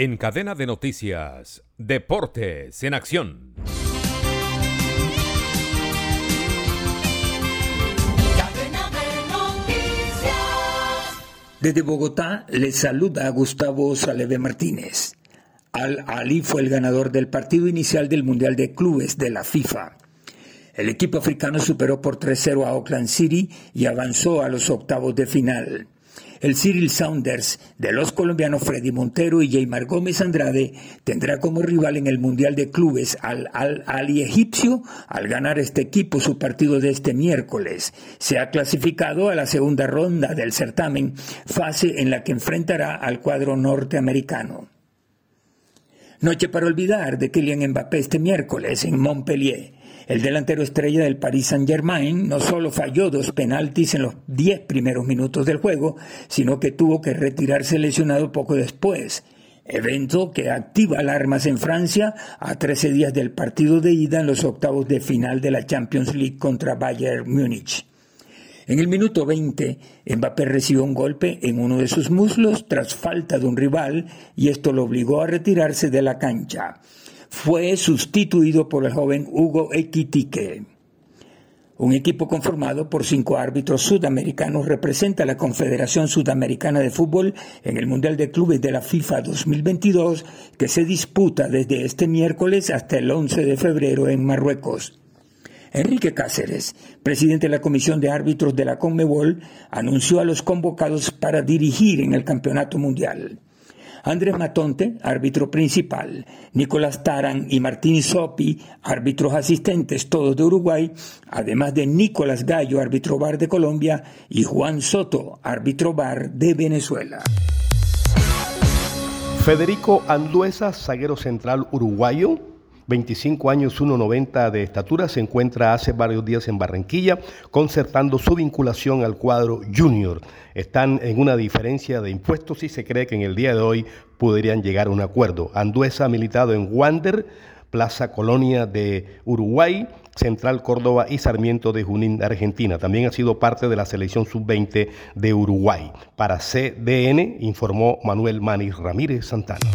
En cadena de noticias, Deportes en Acción. Desde Bogotá les saluda Gustavo Saleve Martínez. Al Ali fue el ganador del partido inicial del Mundial de Clubes de la FIFA. El equipo africano superó por 3-0 a Oakland City y avanzó a los octavos de final. El Cyril Saunders de los colombianos Freddy Montero y Jaymar Gómez Andrade tendrá como rival en el Mundial de Clubes al Al-Ali egipcio al ganar este equipo su partido de este miércoles. Se ha clasificado a la segunda ronda del certamen, fase en la que enfrentará al cuadro norteamericano. Noche para olvidar de Kylian Mbappé este miércoles en Montpellier. El delantero estrella del Paris Saint-Germain no solo falló dos penaltis en los diez primeros minutos del juego, sino que tuvo que retirarse lesionado poco después. Evento que activa alarmas en Francia a 13 días del partido de ida en los octavos de final de la Champions League contra Bayern Múnich. En el minuto 20, Mbappé recibió un golpe en uno de sus muslos tras falta de un rival y esto lo obligó a retirarse de la cancha fue sustituido por el joven Hugo Equitique. Un equipo conformado por cinco árbitros sudamericanos representa a la Confederación Sudamericana de Fútbol en el Mundial de Clubes de la FIFA 2022 que se disputa desde este miércoles hasta el 11 de febrero en Marruecos. Enrique Cáceres, presidente de la Comisión de Árbitros de la CONMEBOL, anunció a los convocados para dirigir en el Campeonato Mundial. Andrés Matonte, árbitro principal, Nicolás Taran y Martín Sopi, árbitros asistentes todos de Uruguay, además de Nicolás Gallo, árbitro bar de Colombia, y Juan Soto, árbitro bar de Venezuela. Federico Anduesa, zaguero central uruguayo, 25 años, 1,90 de estatura, se encuentra hace varios días en Barranquilla, concertando su vinculación al cuadro junior. Están en una diferencia de impuestos y se cree que en el día de hoy podrían llegar a un acuerdo. Anduesa ha militado en Wander, Plaza Colonia de Uruguay, Central Córdoba y Sarmiento de Junín, Argentina. También ha sido parte de la selección sub-20 de Uruguay. Para CDN informó Manuel Manis Ramírez Santana.